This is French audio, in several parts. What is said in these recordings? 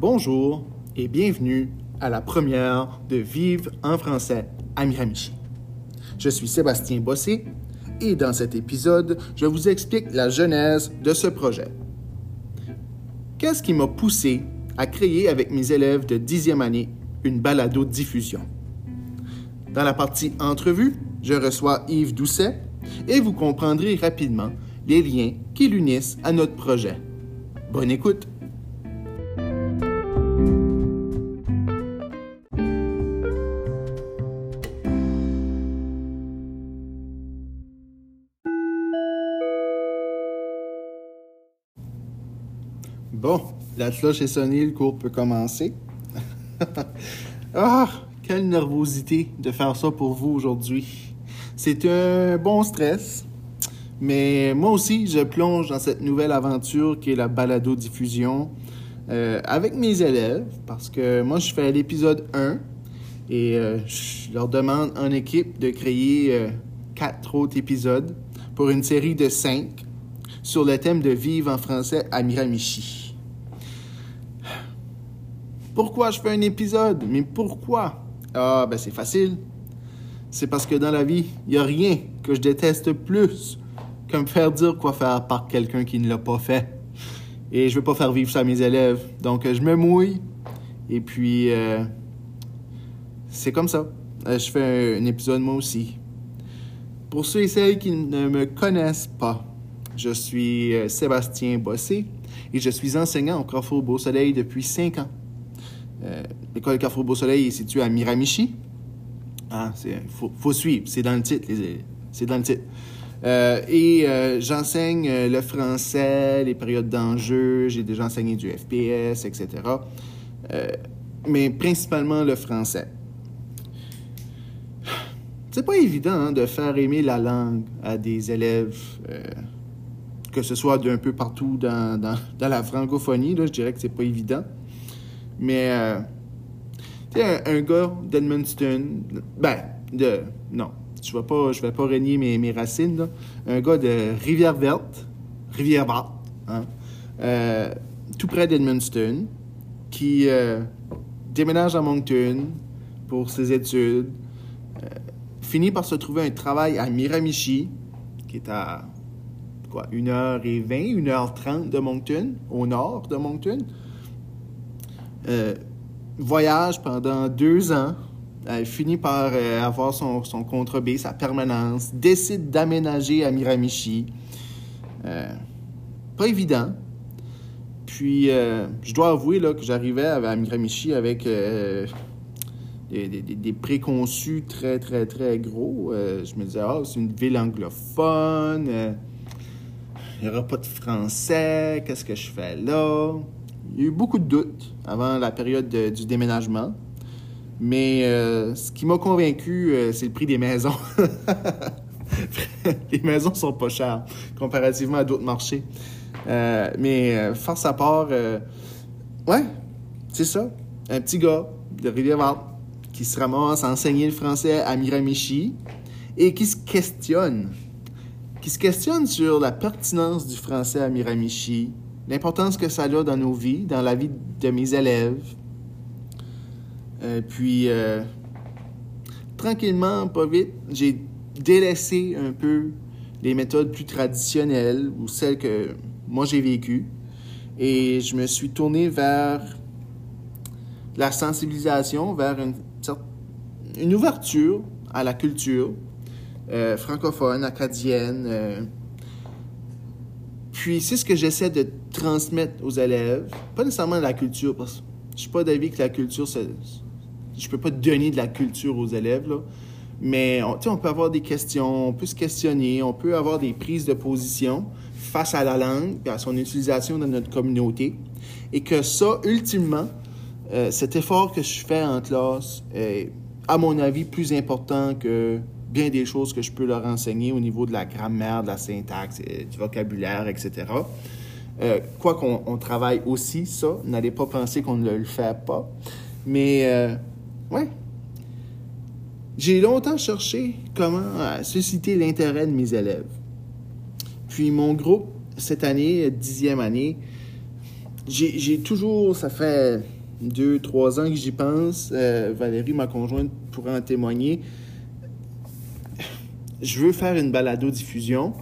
Bonjour et bienvenue à la première de Vive en français à Miramichi. Je suis Sébastien Bossé et dans cet épisode, je vous explique la genèse de ce projet. Qu'est-ce qui m'a poussé à créer avec mes élèves de 10e année une balado-diffusion? Dans la partie entrevue, je reçois Yves Doucet et vous comprendrez rapidement les liens qui l'unissent à notre projet. Bonne écoute! La cloche est sonnée, le cours peut commencer. ah, quelle nervosité de faire ça pour vous aujourd'hui. C'est un bon stress, mais moi aussi, je plonge dans cette nouvelle aventure qui est la balado-diffusion euh, avec mes élèves, parce que moi, je fais l'épisode 1 et euh, je leur demande en équipe de créer euh, quatre autres épisodes pour une série de cinq sur le thème de vivre en français à Miramichi. Pourquoi je fais un épisode? Mais pourquoi? Ah, ben c'est facile. C'est parce que dans la vie, il n'y a rien que je déteste plus que me faire dire quoi faire par quelqu'un qui ne l'a pas fait. Et je veux pas faire vivre ça à mes élèves. Donc, je me mouille. Et puis, euh, c'est comme ça. Euh, je fais un, épisode moi aussi. Pour ceux et celles qui ne me connaissent pas, je suis euh, Sébastien Bossé et je suis enseignant au Carrefour Beau Soleil depuis cinq ans. L'école Carrefour Beau Soleil est située à Miramichi. Il faut, faut, suivre, c'est dans le titre. C'est dans le titre. Euh, et euh, j'enseigne euh, le français, les périodes d'enjeu, j'ai déjà enseigné du FPS, etc. mais principalement le français. C'est pas évident hein, de faire aimer la langue à des élèves, que ce soit d'un peu partout dans, dans, dans la francophonie. Là, je dirais que c'est pas évident. Mais, tu sais, un, gars d'Edmundston, ben, de. Non, je ne vais, pas, vais pas renier mes, mes racines, là. un gars de Rivière-Verte, Rivière-Verte, hein, euh, tout près d'Edmundston, qui euh, déménage à Moncton pour ses études, euh, finit par se trouver un travail à Miramichi, qui est à quoi, 1h20, 1h30 de Moncton, au nord de Moncton. Voyage pendant deux ans elle finit par euh, avoir son, son, contrat B, sa permanence, décide d'aménager à Miramichi. Euh, pas évident. Puis, euh, je dois avouer que j'arrivais à, Miramichi avec des, préconçus très, très, très gros. je me disais, oh, c'est une ville anglophone, il n'y aura pas de français, qu'est-ce que je fais là? Il y a eu beaucoup de doutes avant la période de, du déménagement. Mais euh, ce qui m'a convaincu, euh, c'est le prix des maisons. les maisons sont pas chères comparativement à d'autres marchés. Euh, mais force à part, ouais, c'est ça. Un petit gars de rivière qui se ramasse à enseigner le français à Miramichi et qui se questionne. Qui se questionne sur la pertinence du français à Miramichi, l'importance que ça a dans nos vies, dans la vie de mes élèves, euh, puis, euh, tranquillement, pas vite, j'ai délaissé un peu les méthodes plus traditionnelles ou celles que moi j'ai vécues. Et je me suis tourné vers la sensibilisation, vers une, une ouverture à la culture euh, francophone, acadienne. Puis c'est ce que j'essaie de transmettre aux élèves. Pas nécessairement la culture, parce que je suis pas d'avis que la culture, je peux pas donner de la culture aux élèves, là. mais on, on peut avoir des questions, on peut se questionner, on peut avoir des prises de position face à la langue et à son utilisation dans notre communauté. Et que ça, ultimement, euh, cet effort que je fais en classe est, à mon avis, plus important que bien des choses que je peux leur enseigner au niveau de la grammaire, de la syntaxe, euh, du vocabulaire, etc. Euh, quoi qu'on travaille aussi ça, n'allez pas penser qu'on ne le fait pas. Mais euh, Ouais. J'ai longtemps cherché comment susciter l'intérêt de mes élèves. Puis mon groupe, cette année, dixième année, j'ai toujours, ça fait deux, trois ans que j'y pense. Euh, Valérie, ma conjointe, pourrait en témoigner. Je veux faire une balado-diffusion.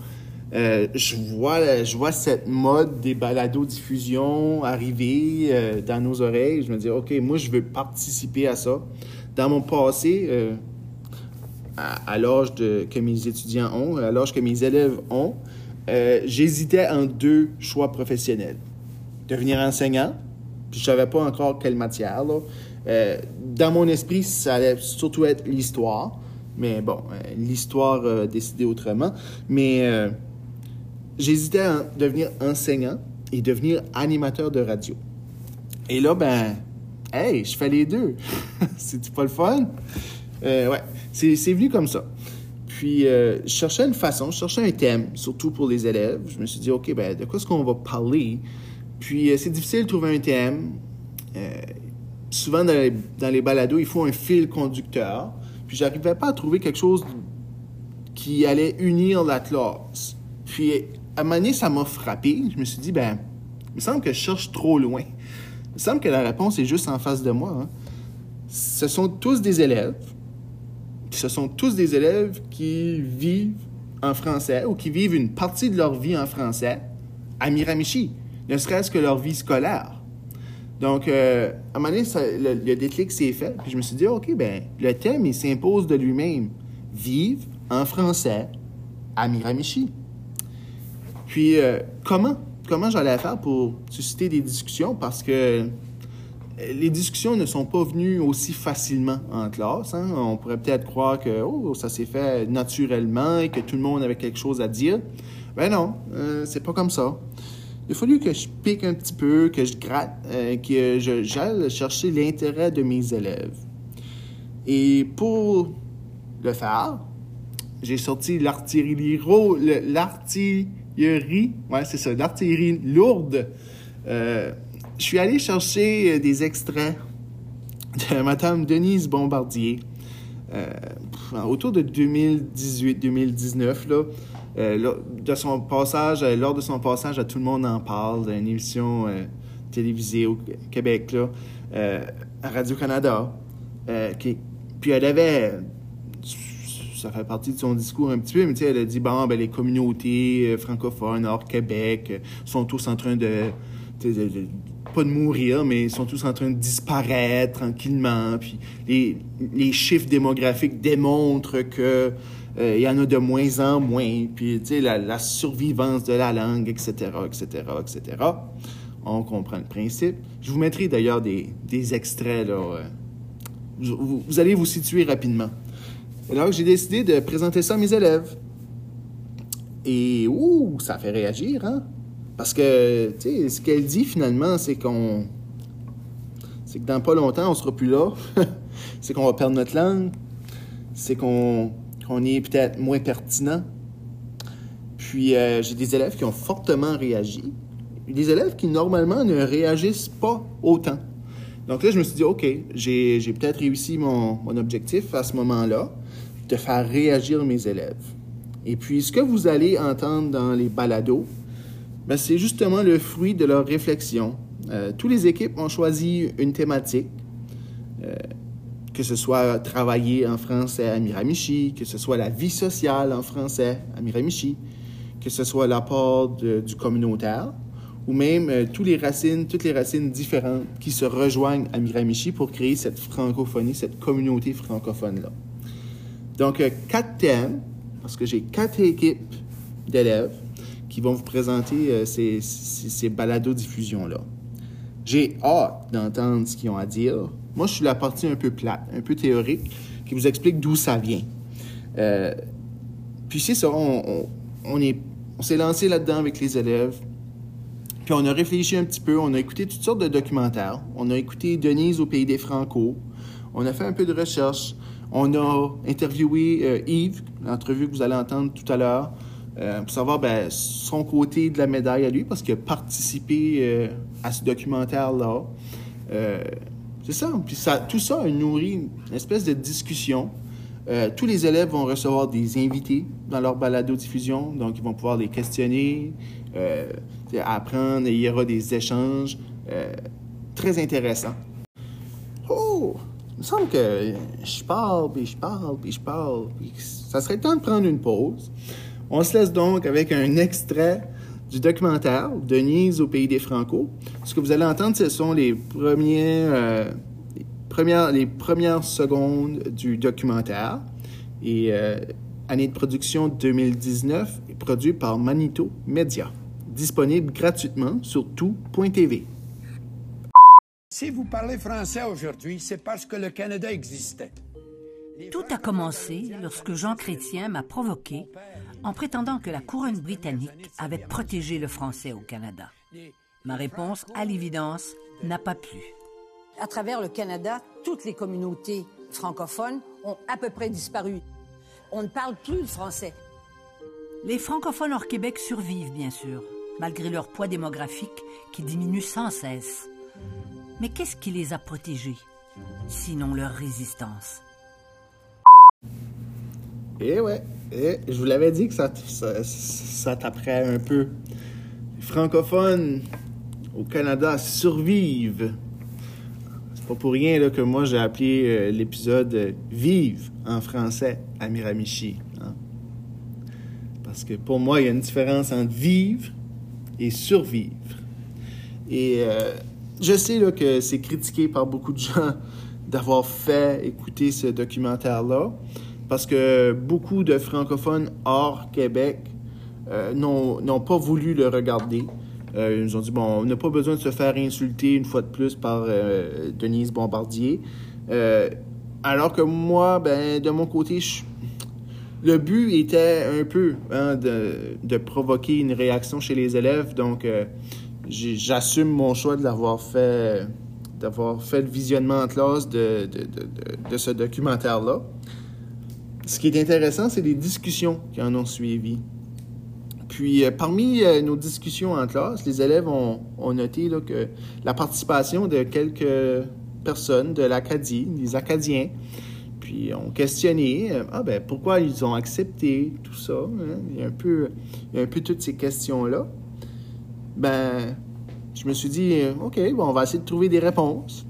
Euh, je, vois, je vois cette mode des balado-diffusion arriver euh, dans nos oreilles. Je me dis, OK, moi, je veux participer à ça. Dans mon passé, à, à l'âge que mes étudiants ont, à l'âge que mes élèves ont, j'hésitais en deux choix professionnels devenir enseignant. Puis je savais pas encore quelle matière. Euh, dans mon esprit, ça allait surtout être l'histoire. Mais bon, euh, l'histoire a décidé autrement. Mais euh, j'hésitais à devenir enseignant et devenir animateur de radio. Et là, ben, hey, je fais les deux. C'est pas le fun? ouais, c'est venu comme ça. Puis, je cherchais une façon, je cherchais un thème, surtout pour les élèves. Je me suis dit, OK, ben, de quoi est-ce qu'on va parler? Puis, euh, c'est difficile de trouver un thème. Euh, souvent, dans les, dans les, balados, il faut un fil conducteur. Puis, j'arrivais pas à trouver quelque chose qui allait unir la classe. Puis, à un moment donné, ça m'a frappé. Je me suis dit, ben, il me semble que je cherche trop loin. Il me semble que la réponse est juste en face de moi. Hein. Ce sont tous des élèves. Ce sont tous des élèves qui vivent en français ou qui vivent une partie de leur vie en français à Miramichi ne serait-ce que leur vie scolaire. Donc, euh, à un moment donné, le, déclic s'est fait, puis je me suis dit, OK, ben le thème, il s'impose de lui-même. Vivre en français à Miramichi. Puis, euh, comment? Comment j'allais faire pour susciter des discussions? Parce que euh, les discussions ne sont pas venues aussi facilement en classe. Hein. On pourrait peut-être croire que oh, ça s'est fait naturellement et que tout le monde avait quelque chose à dire. Ben non, c'est pas comme ça il a fallu que je pique un petit peu, que je gratte, euh, que je j'aille chercher l'intérêt de mes élèves. Et pour le faire, j'ai sorti l'artillerie l'artillerie, c'est ça, l'artillerie lourde. Euh, je suis allé chercher des extraits de Madame Denise Bombardier. Euh, autour de 2018-2019, là, euh, de son passage, euh, lors de son passage à Tout le monde en parle, une émission euh, télévisée au Québec, là, à Radio-Canada. puis elle avait ça fait partie de son discours un petit peu, mais elle a dit, bon, ben, les communautés francophones hors Québec sont tous en train de, pas de mourir, mais sont tous en train de disparaître tranquillement. Puis les, les chiffres démographiques démontrent que euh, il y en a de moins en moins, puis tu sais, la, survivance de la langue, etc., etc., etc. On comprend le principe. Je vous mettrai d'ailleurs des, extraits, là. Euh, vous, allez vous situer rapidement. Alors, j'ai décidé de présenter ça à mes élèves. Et, ouh, ça fait réagir, hein? Parce que, tu sais, ce qu'elle dit finalement, c'est qu'on. C'est que dans pas longtemps, on sera plus là. c'est qu'on va perdre notre langue. C'est qu'on qu'on est peut-être moins pertinent. Puis euh, j'ai des élèves qui ont fortement réagi. Des élèves qui normalement ne réagissent pas autant. Donc là, je me suis dit, OK, j'ai peut-être réussi mon, objectif à ce moment-là, de faire réagir mes élèves. Et puis, ce que vous allez entendre dans les balados, ben, c'est justement le fruit de leur réflexion. Euh, toutes les équipes ont choisi une thématique. Euh, que ce soit travailler en français à Miramichi, que ce soit la vie sociale en français à Miramichi, que ce soit l'apport du communautaire, ou même euh, toutes les racines, toutes les racines différentes qui se rejoignent à Miramichi pour créer cette francophonie, cette communauté francophone-là. Donc, euh, quatre thèmes, parce que j'ai quatre équipes d'élèves qui vont vous présenter euh, ces, ces, ces balados-diffusions-là. J'ai hâte d'entendre ce qu'ils ont à dire. Moi, je suis la partie un peu plate, un peu théorique, qui vous explique d'où ça vient. Euh, puis c'est ça, on, on, on s'est lancé là-dedans avec les élèves. Puis on a réfléchi un petit peu, on a écouté toutes sortes de documentaires. On a écouté Denise au Pays des Franco. On a fait un peu de recherche. On a interviewé euh, Yves, l'entrevue que vous allez entendre tout à l'heure, euh, pour savoir ben, son côté de la médaille à lui, parce qu'il a participé à ce documentaire-là. C'est ça. Puis ça, tout ça a nourri une espèce de discussion. Euh, tous les élèves vont recevoir des invités dans leur balado-diffusion, donc ils vont pouvoir les questionner, euh, apprendre, et il y aura des échanges très intéressant. Oh! Il me semble que je parle, puis je parle, puis je parle. Puis ça serait temps de prendre une pause. On se laisse donc avec un extrait du documentaire Denise au pays des Franco. Ce que vous allez entendre, ce sont les, premiers, euh, les, premières, les premières secondes du documentaire. Et euh, année de production 2019, produit par Manito Media. Disponible gratuitement sur tout.tv. Si vous parlez français aujourd'hui, c'est parce que le Canada existait. Tout a commencé lorsque Jean Chrétien m'a provoqué en prétendant que la couronne britannique avait protégé le français au Canada. Ma réponse, à l'évidence, n'a pas plu. À travers le Canada, toutes les communautés francophones ont à peu près disparu. On ne parle plus le français. Les francophones hors Québec survivent, bien sûr, malgré leur poids démographique qui diminue sans cesse. Mais qu'est-ce qui les a protégés, sinon leur résistance? Eh ouais, eh, je vous l'avais dit que ça, ça, ça taperait un peu. Les francophones au Canada survivent. C'est pas pour rien là, que moi j'ai appelé euh, l'épisode euh, Vive en français à Miramichi. hein. Parce que pour moi, il y a une différence entre vivre et survivre. Et euh, je sais là, que c'est critiqué par beaucoup de gens d'avoir fait écouter ce documentaire-là, parce que beaucoup de francophones hors Québec euh, n'ont pas voulu le regarder. Euh, ils nous ont dit, bon, on n'a pas besoin de se faire insulter une fois de plus par euh, Denise Bombardier. Alors que moi, ben, de mon côté, le but était un peu hein, de, de provoquer une réaction chez les élèves. Donc, j'assume mon choix de l'avoir fait, d'avoir fait le visionnement en classe de, de- de ce documentaire-là. Ce qui est intéressant, c'est les discussions qui en ont suivi. Puis, euh, parmi euh, nos discussions en classe, les élèves ont, noté là, que la participation de quelques personnes de l'Acadie, des Acadiens, puis ont questionné, euh, ah ben pourquoi ils ont accepté tout ça. hein? Il, y a un peu, il y a un peu toutes ces questions-là. Ben, je me suis dit, OK, bon, on va essayer de trouver des réponses.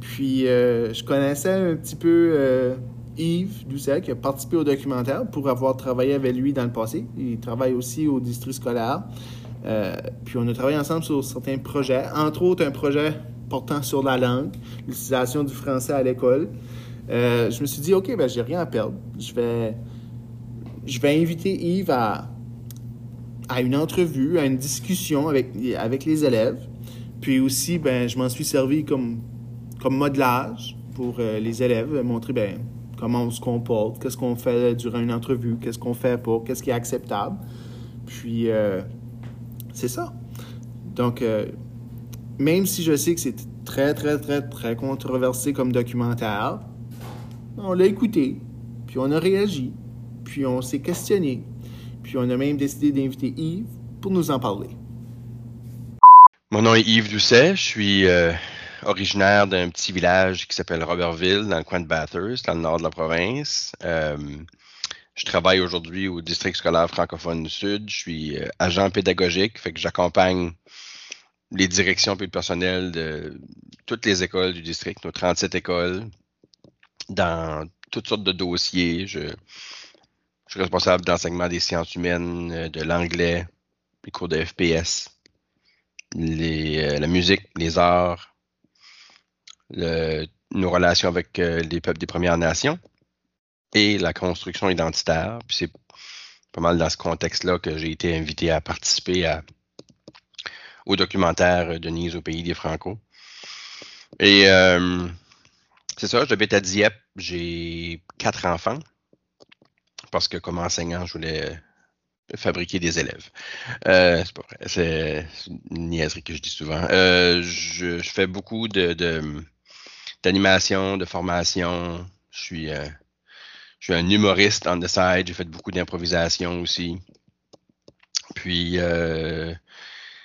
Puis, je connaissais un petit peu Yves Doucet, qui a participé au documentaire pour avoir travaillé avec lui dans le passé. Il travaille aussi au district scolaire. Euh, puis, on a travaillé ensemble sur certains projets, entre autres un projet portant sur la langue, l'utilisation du français à l'école. Euh, je me suis dit, OK, ben, j'ai rien à perdre. Je vais, je vais inviter Yves à, à une entrevue, à une discussion avec, les élèves. Puis aussi, ben, je m'en suis servi comme, comme modelage pour euh, les élèves, montrer ben, comment on se comporte, qu'est-ce qu'on fait durant une entrevue, qu'est-ce qu'on fait pas, qu'est-ce qui est acceptable. Puis, euh, c'est ça. Donc, euh, même si je sais que c'est très, très, très, très controversé comme documentaire, on l'a écouté, puis on a réagi, puis on s'est questionné, puis on a même décidé d'inviter Yves pour nous en parler. Mon nom est Yves Doucet. Je suis euh, originaire d'un petit village qui s'appelle Robertville, dans le coin de Bathurst, dans le nord de la province. Euh, je travaille aujourd'hui au district scolaire francophone du Sud. Je suis euh, agent pédagogique, fait que j'accompagne les directions et le personnel de toutes les écoles du district, nos 37 écoles, dans toutes sortes de dossiers. Je, suis responsable d'enseignement des sciences humaines, euh, de l'anglais, les cours de FPS, la musique, les arts, nos relations avec euh, les peuples des Premières Nations et la construction identitaire. Puis c'est pas mal dans ce contexte-là que j'ai été invité à participer au documentaire euh, Denise au pays des Franco. Et euh, c'est ça, j'habite à Dieppe, j'ai quatre enfants parce que comme enseignant, je voulais fabriquer des élèves. C'est pas vrai, c'est une niaiserie que je dis souvent. Je, fais beaucoup de- d'animation, de formation. Je suis, euh, je suis un humoriste on the side. J'ai fait beaucoup d'improvisation aussi. Puis, euh,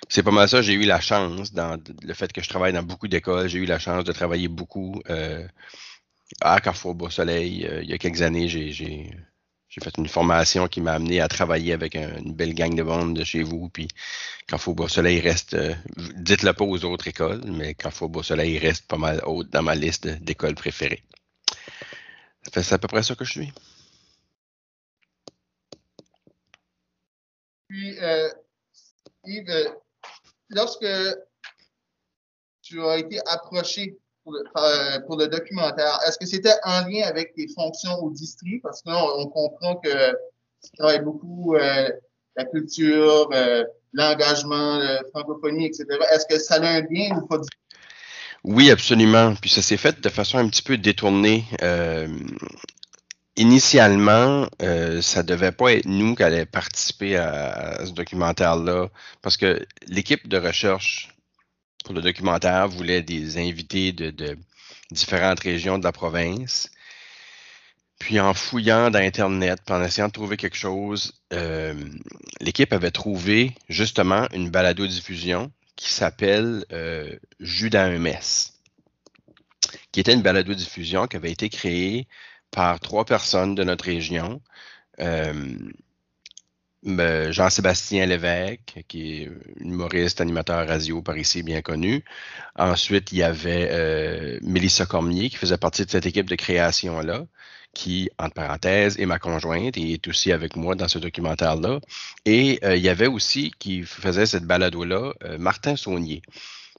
c'est pas mal ça. J'ai eu la chance, dans le fait que je travaille dans beaucoup d'écoles, j'ai eu la chance de travailler beaucoup euh, à Carrefour Beau Soleil. Euh, il y a quelques années, j'ai, j'ai, fait une formation qui m'a amené à travailler avec une belle gang de monde de chez vous. Puis quand Faubourg Soleil reste, euh, dites-le pas aux autres écoles, mais quand Faubourg Soleil reste pas mal haut dans ma liste d'écoles préférées. C'est à peu près ça que je suis. Puis, euh, Yves, euh, lorsque tu as été approché pour le, euh, pour le documentaire, est-ce que c'était en lien avec tes fonctions au district? Parce que là, on, comprend que tu travailles beaucoup euh, la culture, euh, l'engagement, la francophonie, etc. Est-ce que ça a un lien ou pas du? Oui, absolument. Puis ça s'est fait de façon un petit peu détournée. Initialement, euh, ça devait pas être nous qui allions participer à, ce documentaire-là, parce que l'équipe de recherche le documentaire voulait des invités de, différentes régions de la province. Puis en fouillant dans Internet, puis en essayant de trouver quelque chose, euh, l'équipe avait trouvé justement une balado-diffusion qui s'appelle euh, qui était une balado-diffusion qui avait été créée par trois personnes de notre région. Euh, Jean-Sébastien Lévesque, qui est humoriste, animateur radio par ici, bien connu. Ensuite, il y avait euh, Mélissa Cormier, qui faisait partie de cette équipe de création-là, qui, entre parenthèses, est ma conjointe et est aussi avec moi dans ce documentaire-là. Et euh, il y avait aussi, qui faisait cette balado-là, euh, Martin Saunier.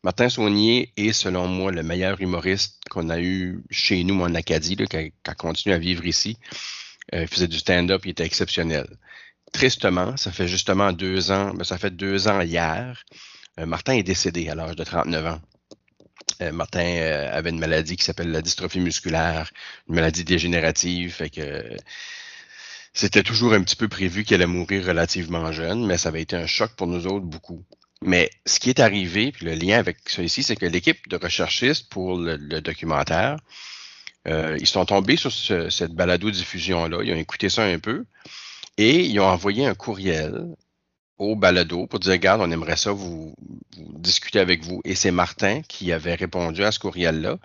Martin Saunier est, selon moi, le meilleur humoriste qu'on a eu chez nous en Acadie, là, qui, a, qui a continué à vivre ici. Euh, il faisait du stand-up, il était exceptionnel. Tristement, ça fait justement deux ans, ben, ça fait deux ans hier, euh, Martin est décédé à l'âge de 39 ans. Euh, Martin euh, avait une maladie qui s'appelle la dystrophie musculaire, une maladie dégénérative, fait que c'était toujours un petit peu prévu qu'elle allait mourir relativement jeune, mais ça avait été un choc pour nous autres beaucoup. Mais ce qui est arrivé, puis le lien avec ça ici, c'est que l'équipe de recherchistes pour le, documentaire, ils sont tombés sur ce- cette balado-diffusion-là, ils ont écouté ça un peu, et ils ont envoyé un courriel au balado pour dire, regarde, on aimerait ça vous, vous discuter avec vous. Et c'est Martin qui avait répondu à ce courriel-là.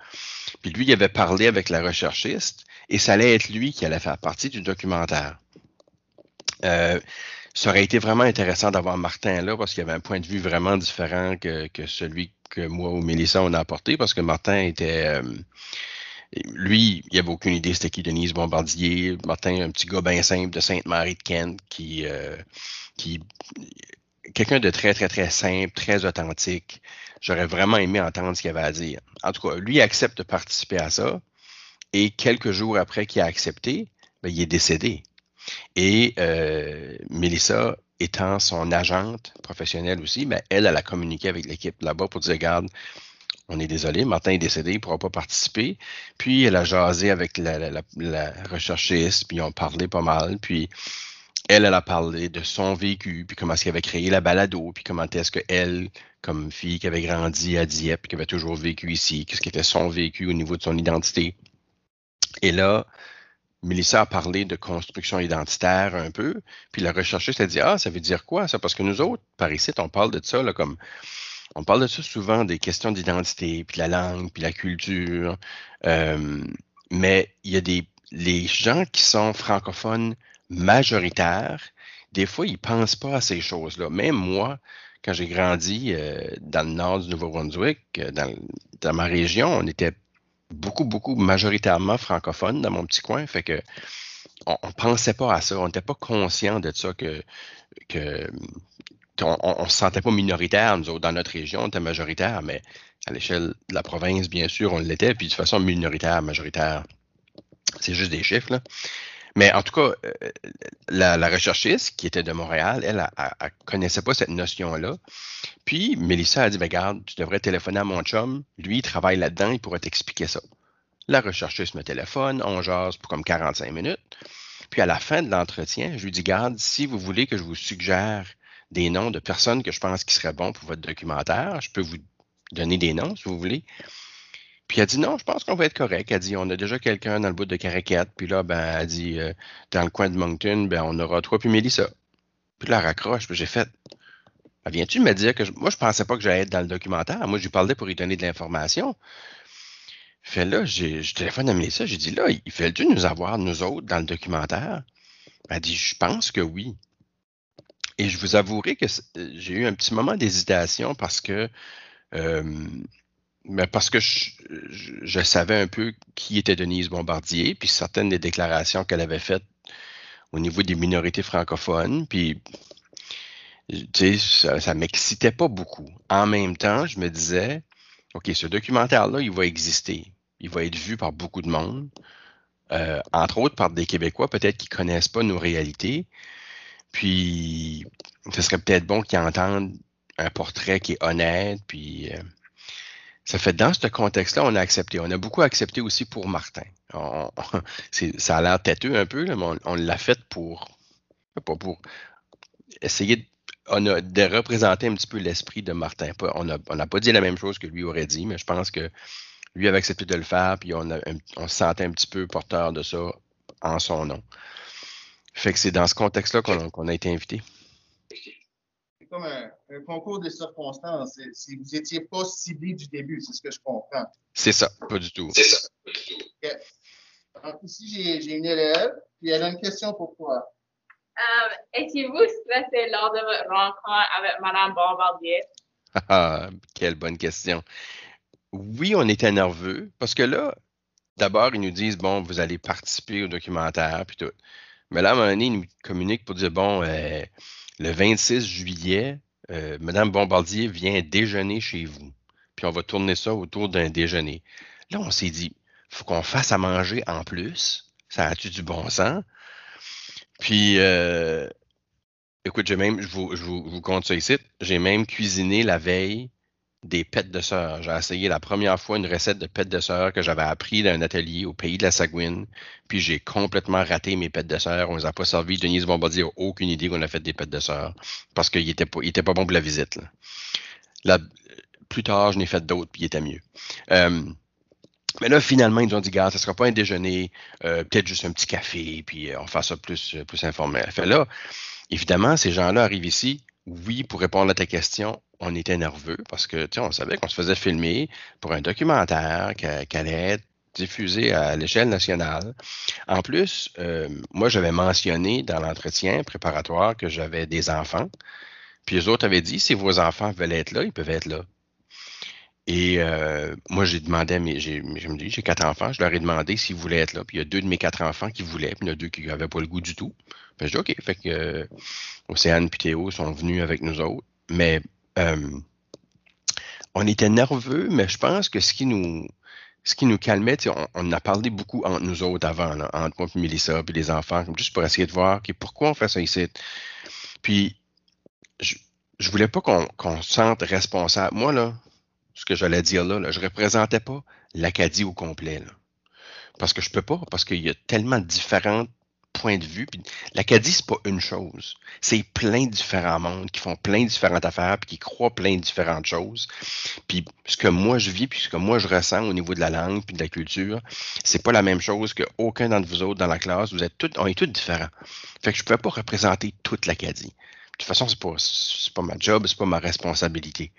Puis lui, il avait parlé avec la recherchiste et ça allait être lui qui allait faire partie du documentaire. Euh, ça aurait été vraiment intéressant d'avoir Martin là parce qu'il avait un point de vue vraiment différent que, que celui que moi ou Mélissa on a apporté parce que Martin était euh, lui, il avait aucune idée c'était qui Denise Bombardier. Martin, un petit gars bien simple de Sainte-Marie de Kent qui, euh, qui quelqu'un de très, très, très simple, très authentique. J'aurais vraiment aimé entendre ce qu'il avait à dire. En tout cas, lui accepte de participer à ça. Et quelques jours après qu'il a accepté, ben, il est décédé. Et euh, Mélissa, étant son agente professionnelle aussi, ben, elle, elle a communiqué avec l'équipe là-bas pour dire, regarde, on est désolé, Martin est décédé, il ne pourra pas participer. Puis elle a jasé avec la, recherchiste, puis ils ont parlé pas mal. Puis elle, elle a parlé de son vécu, puis comment est-ce qu'elle avait créé la balado, puis comment est-ce qu'elle, comme fille qui avait grandi à Dieppe, puis qui avait toujours vécu ici, qu'est-ce qui était son vécu au niveau de son identité. Et là, Mélissa a parlé de construction identitaire un peu, puis la recherchiste a dit Ah, ça veut dire quoi ça? Parce que nous autres, par ici, on parle de ça, là, comme on parle de ça souvent, des questions d'identité, puis la langue, puis la culture. Mais il y a des les gens qui sont francophones majoritaires, des fois, ils pensent pas à ces choses-là. Même moi, quand j'ai grandi euh, dans le nord du Nouveau-Brunswick, euh, dans, ma région, on était beaucoup, beaucoup majoritairement francophones dans mon petit coin. Fait que on, pensait pas à ça, on n'était pas conscient de ça que on, on, se sentait pas minoritaire, nous autres, dans notre région, on était majoritaire, mais à l'échelle de la province, bien sûr, on l'était, puis de façon minoritaire, majoritaire. C'est juste des chiffres. Mais en tout cas, euh, la, la, recherchiste qui était de Montréal, elle, elle, connaissait pas cette notion-là. Puis, Mélissa a dit, ben, regarde, tu devrais téléphoner à mon chum. Lui, il travaille là-dedans, il pourrait t'expliquer ça. La recherchiste me téléphone, on jase pour comme 45 minutes. Puis, à la fin de l'entretien, je lui dis, garde, si vous voulez que je vous suggère des noms de personnes que je pense qui seraient bons pour votre documentaire, je peux vous donner des noms, si vous voulez. Puis elle dit non, je pense qu'on va être correct. Elle dit on a déjà quelqu'un dans le bout de Caracat. Puis là, ben, elle dit euh, dans le coin de Moncton, ben, on aura toi puis Mélissa. Puis là, elle raccroche. Puis j'ai fait Viens-tu me dire que je... moi, je pensais pas que j'allais être dans le documentaire. Moi, je lui parlais pour lui donner de l'information. Fait là, je téléphone à Mélissa. J'ai dit là, il fait-tu nous avoir, nous autres, dans le documentaire? Elle dit, je pense que oui. Et je vous avouerai que j'ai eu un petit moment d'hésitation parce que euh, mais parce que je, savais un peu qui était Denise Bombardier, puis certaines des déclarations qu'elle avait faites au niveau des minorités francophones, puis tu sais, ça, ça m'excitait pas beaucoup. En même temps, je me disais, OK, ce documentaire-là, il va exister. Il va être vu par beaucoup de monde, euh, entre autres par des Québécois, peut-être qui connaissent pas nos réalités. Puis, ce serait peut-être bon qu'ils entendent un portrait qui est honnête, puis euh, ça fait dans ce contexte-là, on a accepté. On a beaucoup accepté aussi pour Martin. ça a l'air têteux un peu, mais on, l'a fait pour, pas pour essayer de, on a, de représenter un petit peu l'esprit de Martin. On n'a pas dit la même chose que lui aurait dit, mais je pense que lui avait accepté de le faire, puis on, on se sentait un petit peu porteur de ça en son nom. Fait que c'est dans ce contexte-là qu'on a été invité comme un, concours de circonstances. Si vous n'étiez pas ciblé du début, c'est ce que je comprends. C'est ça, pas du tout. C'est ça. Donc, ici, j'ai une élève, puis elle a une question pour toi. Euh, étiez-vous stressé lors de votre rencontre avec Mme Bombardier? Ah, quelle bonne question. Oui, on était nerveux parce que là, d'abord, ils nous disent bon, vous allez participer au documentaire, puis tout. Mais là, nous communiquent pour dire bon, euh, le 26 juillet, euh, Mme Bombardier vient déjeuner chez vous. Puis on va tourner ça autour d'un déjeuner. Là, on s'est dit, faut qu'on fasse à manger en plus. Ça a-tu du bon sens? Puis, euh, écoute, même, je vous, je vous, je vous compte ça ici, j'ai même cuisiné la veille des pêtes de sœur. J'ai essayé la première fois une recette de pêtes de sœur que j'avais appris dans un atelier au pays de la Sagouine. Puis j'ai complètement raté mes pêtes de sœur. On les a pas servi. Denise Bombardier n'a aucune idée qu'on a fait des pêtes de sœur parce qu'il était pas, était pas bon pour la visite. Là. plus tard, je n'ai fait d'autres puis il était mieux. Euh, mais là, finalement, ils nous ont dit, gars, ce ne sera pas un déjeuner, euh, peut-être juste un petit café, puis euh, on fait ça plus, plus informel. Fait là, évidemment, ces gens-là arrivent ici, oui, pour répondre à ta question, on était nerveux parce que, tu sais, on savait qu'on se faisait filmer pour un documentaire qui allait être diffusé à l'échelle nationale. En plus, euh, moi, j'avais mentionné dans l'entretien préparatoire que j'avais des enfants. Puis les autres avaient dit, si vos enfants veulent être là, ils peuvent être là. Et euh, moi, j'ai demandé, mais j'ai, je me dis, j'ai quatre enfants, je leur ai demandé s'ils voulaient être là. Puis il y a deux de mes quatre enfants qui voulaient, puis il y en a deux qui n'avaient pas le goût du tout. Puis je dis, OK, fait que euh, Océane et Théo sont venus avec nous autres. Mais euh, on était nerveux, mais je pense que ce qui nous, calmait, on, a parlé beaucoup entre nous autres avant, entre moi et Mélissa, puis les enfants, juste pour essayer de voir pourquoi on fait ça ici? Puis, je, je voulais pas qu'on se sente responsable. Moi, là, ce que j'allais dire là, là je représentais pas l'Acadie au complet. Parce que je peux pas, parce qu'il y a tellement de différentes point de vue. L'Acadie, c'est pas une chose. C'est plein de différents mondes qui font plein de différentes affaires, puis qui croient plein de différentes choses. Puis ce que moi je vis, puis ce que moi je ressens au niveau de la langue puis de la culture, c'est pas la même chose que aucun d'entre vous autres dans la classe. Vous êtes tous, on est tous différents. Fait que je pouvais pas représenter toute l'Acadie. De toute façon, c'est pas, pas ma job, c'est pas ma responsabilité.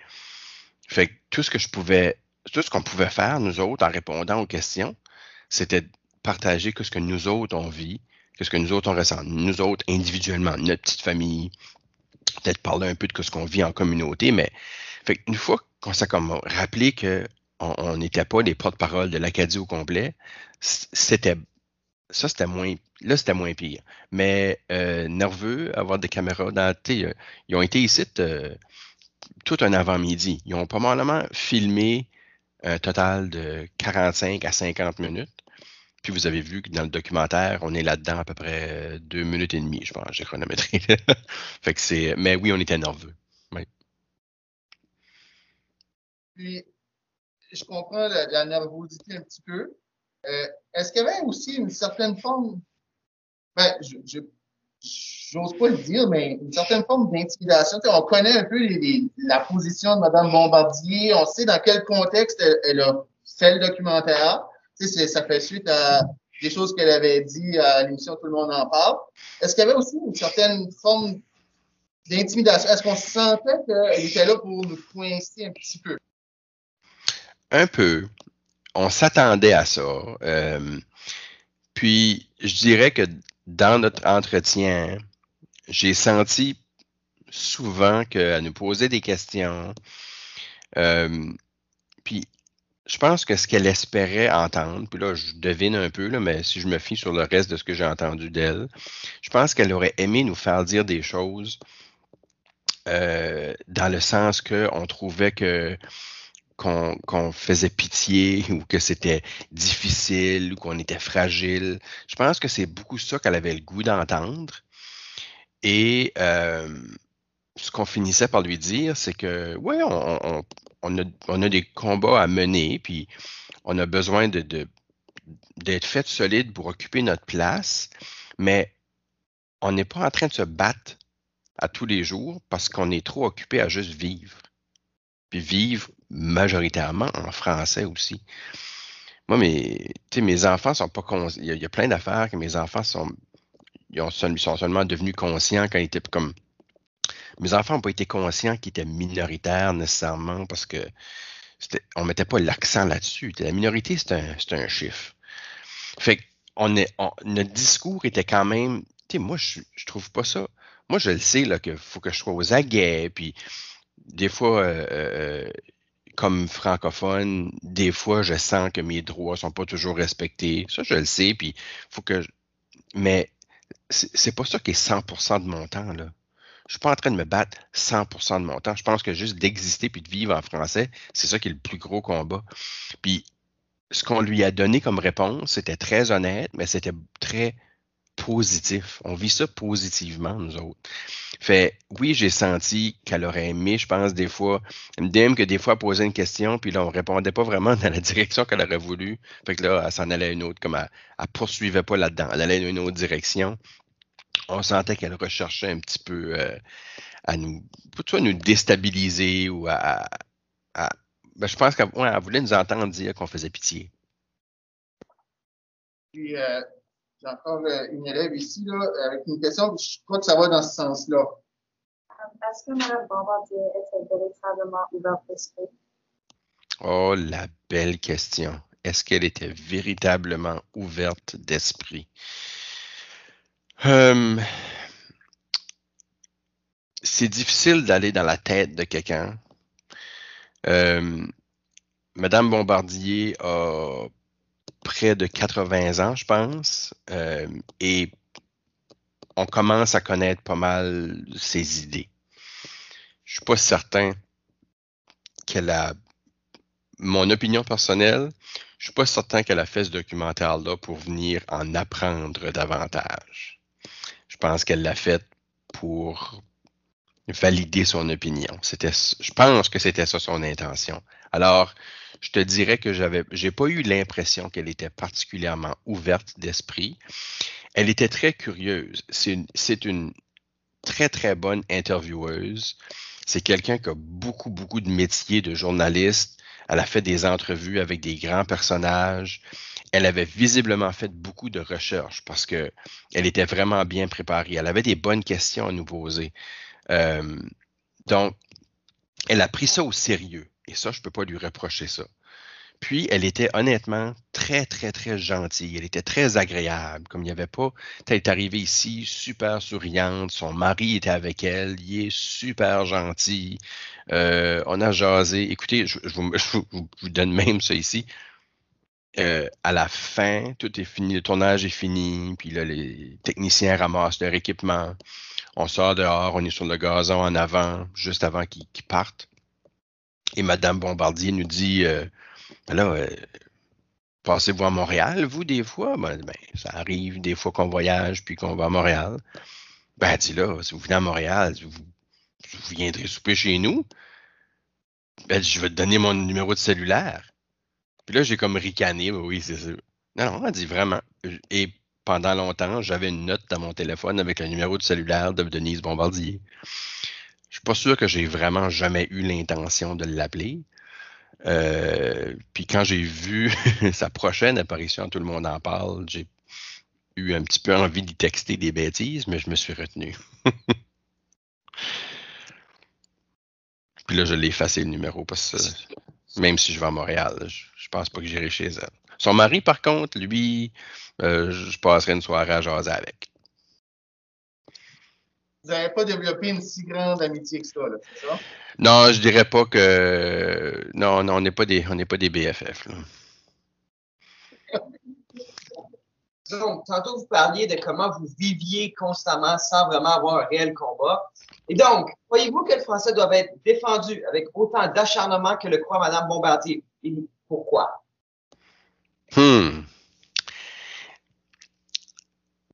Fait que tout ce que je pouvais, tout ce qu'on pouvait faire, nous autres, en répondant aux questions, c'était partager que ce que nous autres on vit, qu'est-ce que nous autres on ressent, nous autres individuellement, notre petite famille, peut-être parler un peu de ce qu'on vit en communauté, mais fait une fois qu'on s'est comme rappelé que on n'était pas les porte-parole de l'Acadie au complet, c'était ça c'était moins là c'était moins pire. Mais euh, nerveux, avoir des caméras dans euh, ils ont été ici euh, tout un avant-midi. Ils ont probablement filmé un total de 45 à 50 minutes. Puis vous avez vu que dans le documentaire, on est là-dedans à peu près euh, deux minutes et demie, je pense, j'ai chronométré. fait que c'est. Mais oui, on était nerveux. Puis, je comprends la, nervosité un petit peu. Euh, est-ce qu'il y avait aussi une certaine forme. Ben, je, j'ose pas le dire, mais une certaine forme d'intimidation? on connaît un peu la position de Mme Bombardier, on sait dans quel contexte elle a fait le documentaire ça fait suite à des choses qu'elle avait dit à l'émission Tout le monde en parle. Est-ce qu'il y avait aussi une certaine forme d'intimidation? Est-ce qu'on sentait qu'elle était là pour nous coincer un petit peu? Un peu. On s'attendait à ça. Euh, puis, je dirais que dans notre entretien, j'ai senti souvent qu'elle nous posait des questions. Euh, puis je pense que ce qu'elle espérait entendre, puis là, je devine un peu, là, mais si je me fie sur le reste de ce que j'ai entendu d'elle, je pense qu'elle aurait aimé nous faire dire des choses euh, dans le sens qu'on trouvait que qu'on faisait pitié ou que c'était difficile ou qu'on était fragile. Je pense que c'est beaucoup ça qu'elle avait le goût d'entendre. Et euh, ce qu'on finissait par lui dire, c'est que, ouais, on, a, des combats à mener, puis on a besoin d'être fait solide pour occuper notre place, mais on n'est pas en train de se battre à tous les jours parce qu'on est trop occupé à juste vivre. Puis vivre majoritairement en français aussi. Moi, mes, mes enfants sont pas conscients. Il, y a plein d'affaires que mes enfants sont, ils ont, sont seulement devenus conscients quand ils étaient comme. Mes enfants n'ont pas été conscients qu'ils étaient minoritaires nécessairement parce que on ne mettait pas l'accent là-dessus. La minorité, c'est un, chiffre. Fait on notre discours était quand même. Tu sais, moi, je, je trouve pas ça. Moi, je le sais qu'il faut que je sois aux aguets, puis des fois, euh, euh, comme francophone, des fois, je sens que mes droits sont pas toujours respectés. Ça, je le sais, puis faut que. Mais c'est pas ça qui est 100% de mon temps, là. Je suis pas en train de me battre 100% de mon temps. Je pense que juste d'exister puis de vivre en français, c'est ça qui est le plus gros combat. Puis, ce qu'on lui a donné comme réponse, c'était très honnête, mais c'était très positif. On vit ça positivement, nous autres. Fait, oui, j'ai senti qu'elle aurait aimé, je pense, des fois, même que des fois, poser une question, puis là, on répondait pas vraiment dans la direction qu'elle aurait voulu. Fait que là, elle s'en allait à une autre, comme elle, elle poursuivait pas là-dedans. Elle allait dans une autre direction. On sentait qu'elle recherchait un petit peu euh, à nous, soit nous déstabiliser ou à, ben, je pense qu'elle voulait nous entendre dire qu'on faisait pitié. Puis, euh, j'ai encore euh, une élève ici, là, avec une question, je crois que ça va dans ce sens-là. Est-ce que Mme Bombardier était véritablement ouverte d'esprit? Oh, la belle question. Est-ce qu'elle était véritablement ouverte d'esprit? Hum, c'est difficile d'aller dans la tête de quelqu'un. Hum, Madame Bombardier a près de 80 ans, je pense, euh, et on commence à connaître pas mal ses idées. Je suis pas certain qu'elle a mon opinion personnelle, je suis pas certain qu'elle a fait ce documentaire-là pour venir en apprendre davantage. Je pense qu'elle l'a fait pour valider son opinion. Je pense que c'était ça son intention. Alors, je te dirais que j'avais, j'ai pas eu l'impression qu'elle était particulièrement ouverte d'esprit. Elle était très curieuse. C'est une, c'est une très, très bonne intervieweuse. C'est quelqu'un qui a beaucoup, beaucoup de métiers de journaliste. Elle a fait des entrevues avec des grands personnages. Elle avait visiblement fait beaucoup de recherches parce que elle était vraiment bien préparée. Elle avait des bonnes questions à nous poser. Euh, donc, elle a pris ça au sérieux. Et ça, je ne peux pas lui reprocher ça. Puis, elle était honnêtement très, très, très gentille. Elle était très agréable. Comme il n'y avait pas. Elle est arrivée ici super souriante. Son mari était avec elle. Il est super gentil. Euh, on a jasé. Écoutez, je, vous, donne même ça ici. Euh, à la fin, tout est fini, le tournage est fini, puis là, les techniciens ramassent leur équipement. On sort dehors, on est sur le gazon en avant, juste avant qu'ils partent. Et Madame Bombardier nous dit euh, là, euh, passez-vous à Montréal, vous, des fois? Ben, ben, ça arrive des fois qu'on voyage puis qu'on va à Montréal. Ben, elle dit là, si vous venez à Montréal, vous, vous viendrez souper chez nous. Ben, je vais te donner mon numéro de cellulaire. Puis là, j'ai comme ricané, oui, c'est ça. Non, non, elle dit vraiment. Et pendant longtemps, j'avais une note dans mon téléphone avec le numéro de cellulaire de Denise Bombardier. Je suis pas sûr que j'ai vraiment jamais eu l'intention de l'appeler. Euh, puis quand j'ai vu sa prochaine apparition, tout le monde en parle, j'ai eu un petit peu envie d'y texter des bêtises, mais je me suis retenu. puis là, je l'ai effacé le numéro parce que même si je vais à Montréal, je, je pense pas que j'irai chez elle. Son mari, par contre, lui, euh, je passerai une soirée à jaser avec. vous n'avez pas développé une si grande amitié que ça, là, c'est ça? Non, je dirais pas que. Non, non, on n'est pas des, on n'est pas des BFF. Là. Donc, tantôt, vous parliez de comment vous viviez constamment sans vraiment avoir un réel combat. Et donc, croyez-vous que le français doit être défendu avec autant d'acharnement que le croit Mme Bombardier? Et pourquoi? Hmm.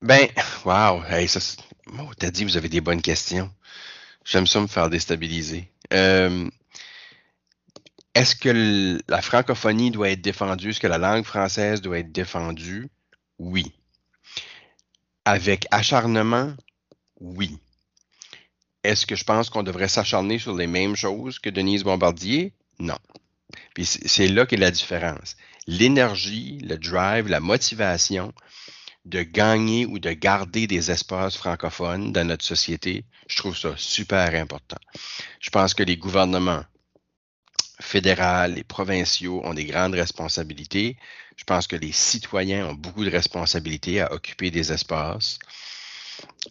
Ben, wow. Hey, ça, oh, t'as dit, vous avez des bonnes questions. J'aime ça me faire déstabiliser. Euh, Est-ce que la francophonie doit être défendue? Est-ce que la langue française doit être défendue? Oui. Avec acharnement? Oui. Est-ce que je pense qu'on devrait s'acharner sur les mêmes choses que Denise Bombardier? Non. Puis c'est là qu'est la différence. L'énergie, le drive, la motivation de gagner ou de garder des espaces francophones dans notre société, je trouve ça super important. Je pense que les gouvernements fédéraux et provinciaux ont des grandes responsabilités. Je pense que les citoyens ont beaucoup de responsabilités à occuper des espaces.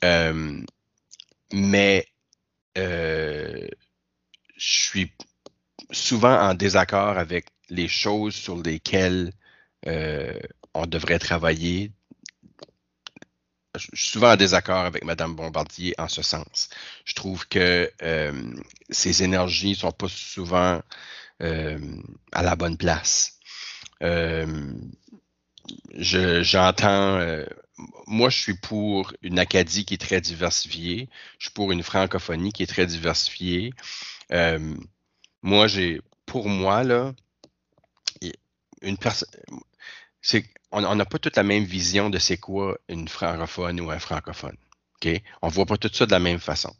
Euh, mais je suis souvent en désaccord avec les choses sur lesquelles euh, on devrait travailler. Je suis souvent en désaccord avec Mme Bombardier en ce sens. Je trouve que euh, ses énergies sont pas souvent euh, à la bonne place. Euh, je- J'entends, euh, moi je suis pour une Acadie qui est très diversifiée, je suis pour une francophonie qui est très diversifiée. Euh, moi, j'ai, pour moi, là, une personne, on n'a pas toute la même vision de c'est quoi une francophone ou un francophone. On voit pas tout ça de la même façon.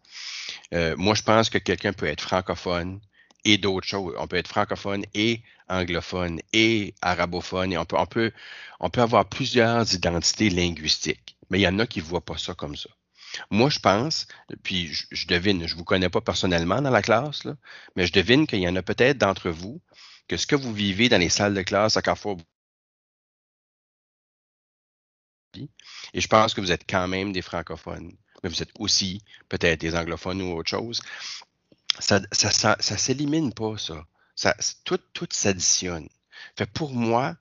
Euh, moi, je pense que quelqu'un peut être francophone et d'autres choses. On peut être francophone et anglophone et arabophone et on peut, on peut, on peut avoir plusieurs identités linguistiques. Mais il y en a qui voient pas ça comme ça. Moi, je pense, puis je, devine, je vous connais pas personnellement dans la classe, mais je devine qu'il y en a peut-être d'entre vous que ce que vous vivez dans les salles de classe à Carrefour et je pense que vous êtes quand même des francophones, mais vous êtes aussi peut-être des anglophones ou autre chose. Ça, ça, ça, s'élimine pas, ça. ça tout, tout s'additionne. Pour moi,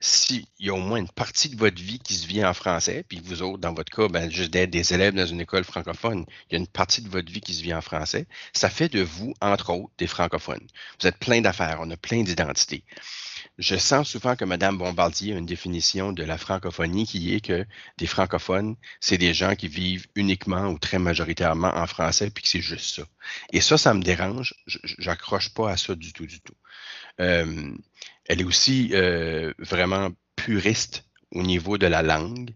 s'il y a au moins une partie de votre vie qui se vit en français, puis vous autres, dans votre cas, ben, juste d'être des élèves dans une école francophone, il y a une partie de votre vie qui se vit en français, ça fait de vous, entre autres, des francophones. Vous êtes plein d'affaires, on a plein d'identités. Je sens souvent que Mme Bombardier a une définition de la francophonie qui est que des francophones, c'est des gens qui vivent uniquement ou très majoritairement en français, puis que c'est juste ça. Et ça, ça me dérange. J'accroche pas à ça du tout, du tout. Euh, elle est aussi euh, vraiment puriste au niveau de la langue,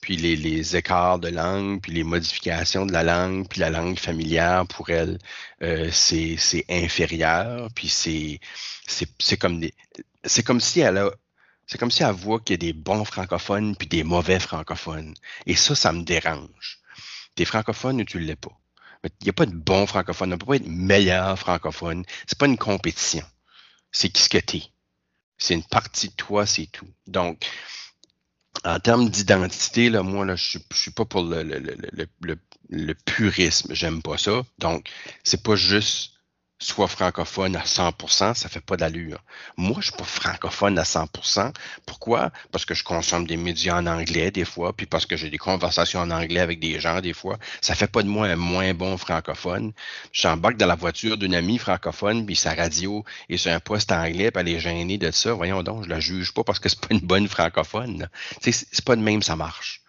puis les, écarts de langue, puis les modifications de la langue, puis la langue familière pour elle, euh, c'est inférieur, puis c'est comme des c'est comme si elle a c'est comme si elle voit qu'il y a des bons francophones puis des mauvais francophones. Et ça, ça me dérange. T'es francophone ou tu l'es pas. Mais il n'y a pas de bon francophone, on ne peut pas être meilleur francophone. C'est pas une compétition. C'est qui ce que t'es. C'est une partie de toi, c'est tout. Donc, en termes d'identité, là, moi, là, je je suis pas pour le, le, le purisme. J'aime pas ça. Donc, c'est pas juste soit francophone à 100%, ça fait pas d'allure. Moi, je suis pas francophone à 100%. Pourquoi? Parce que je consomme des médias en anglais des fois, puis parce que j'ai des conversations en anglais avec des gens des fois. Ça fait pas de moi un moins bon francophone. J'embarque dans la voiture d'une amie francophone, puis sa radio est sur un poste anglais, puis elle est gênée de ça. Voyons donc, je la juge pas parce que c'est pas une bonne francophone. C'est c'est pas de même, ça marche.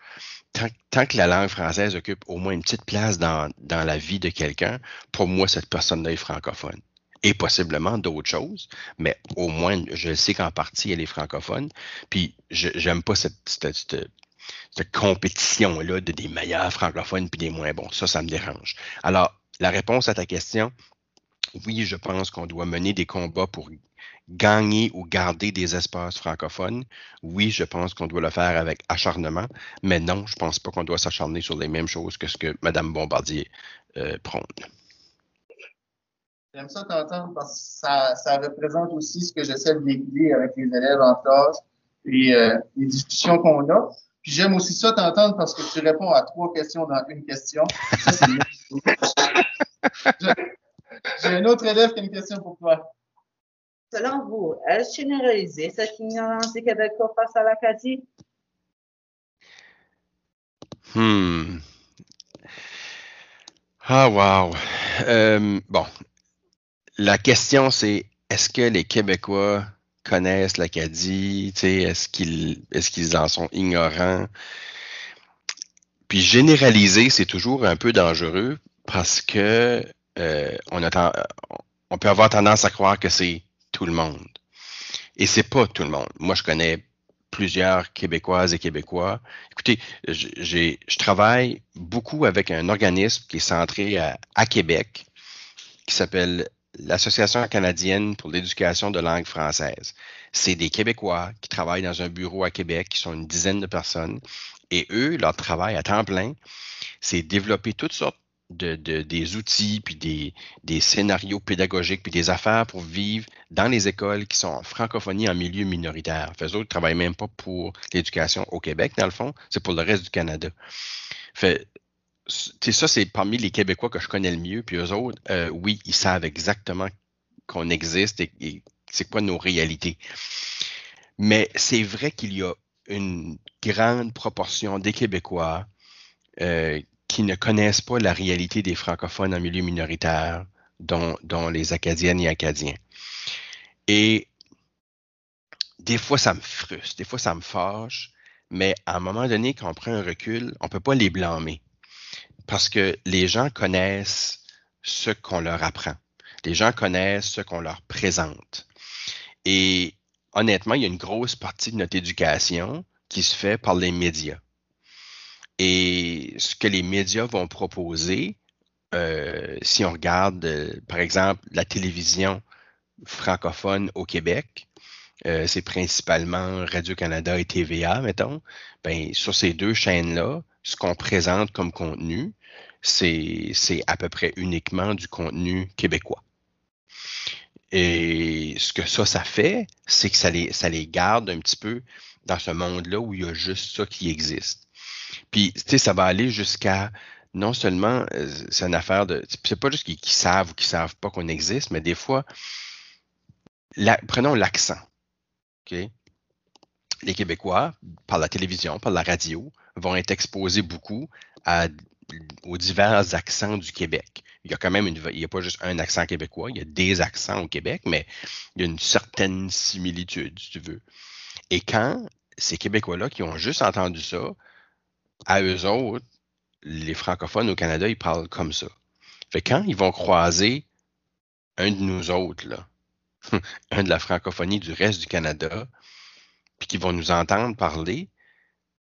Tant, que la langue française occupe au moins une petite place dans, la vie de quelqu'un, pour moi, cette personne-là est francophone. Et possiblement d'autres choses, mais au moins, je sais qu'en partie, elle est francophone. Puis, j'aime pas cette, cette, cette- cette compétition-là de des meilleurs francophones puis des moins bons. Ça, ça me dérange. Alors, la réponse à ta question, oui, je pense qu'on doit mener des combats pour gagner ou garder des espaces francophones. Oui, je pense qu'on doit le faire avec acharnement, mais non, je pense pas qu'on doit s'acharner sur les mêmes choses que ce que Mme Bombardier euh, prône. J'aime ça t'entendre parce que ça, ça représente aussi ce que j'essaie de véhiculer avec les élèves en classe et euh, les discussions qu'on a. Puis j'aime aussi ça t'entendre parce que tu réponds à trois questions dans une question. Ça, c'est J'ai- un autre élève qui a une question pour toi. Selon vous, est-ce généralisé cette ignorance des Québécois face à l'Acadie? Hmm. Ah, wow. Euh, bon, la question c'est est-ce que les Québécois connaissent l'Acadie? Tu sais, Est-ce qu'ils est-ce qu'ils en sont ignorants? Puis généraliser, c'est toujours un peu dangereux parce que euh, on, peut avoir tendance à croire que c'est tout le monde. Et c'est pas tout le monde. Moi, je connais plusieurs Québécoises et Québécois. Écoutez, je travaille beaucoup avec un organisme qui est centré à, à Québec, qui s'appelle l'Association canadienne pour l'éducation de langue française. C'est des Québécois qui travaillent dans un bureau à Québec, qui sont une dizaine de personnes. Et eux, leur travail à temps plein, c'est développer toutes sortes de, de- des outils, puis des, des scénarios pédagogiques, puis des affaires pour vivre dans les écoles qui sont en francophonie en milieu minoritaire. Fait, eux autres ne travaillent même pas pour l'éducation au Québec, dans le fond, c'est pour le reste du Canada. Ça, c'est parmi les Québécois que je connais le mieux, puis eux autres, euh, oui, ils savent exactement qu'on existe et, et c'est quoi nos réalités. Mais c'est vrai qu'il y a une grande proportion des Québécois euh, qui ne connaissent pas la réalité des francophones en milieu minoritaire, dont, les Acadiennes et Acadiens. Et des fois, ça me frustre, des fois, ça me fâche, mais à un moment donné, quand on prend un recul, on ne peut pas les blâmer. Parce que les gens connaissent ce qu'on leur apprend. Les gens connaissent ce qu'on leur présente. Et honnêtement, il y a une grosse partie de notre éducation qui se fait par les médias. Et ce que les médias vont proposer, euh, si on regarde, euh, par exemple, la télévision francophone au Québec, euh, c'est principalement Radio-Canada et TVA, mettons. Ben, sur ces deux chaînes-là, ce qu'on présente comme contenu, c'est à peu près uniquement du contenu québécois. Et ce que ça, ça fait, c'est que ça les, ça les garde un petit peu dans ce monde-là où il y a juste ça qui existe. Puis, tu sais, ça va aller jusqu'à non seulement, euh, c'est une affaire de. C'est pas juste qu'ils savent ou qu'ils savent pas qu'on existe, mais des fois, prenons l'accent. OK? Les Québécois, par la télévision, par la radio, vont être exposés beaucoup aux divers accents du Québec. Il y a quand même une, il n'y a pas juste un accent québécois, il y a des accents au Québec, mais il y a une certaine similitude, si tu veux. Et quand ces Québécois-là qui ont juste entendu ça, à eux autres, les francophones au Canada, ils parlent comme ça. Fait quand ils vont croiser un de nous autres, là, un de la francophonie du reste du Canada, puis qu'ils vont nous entendre parler,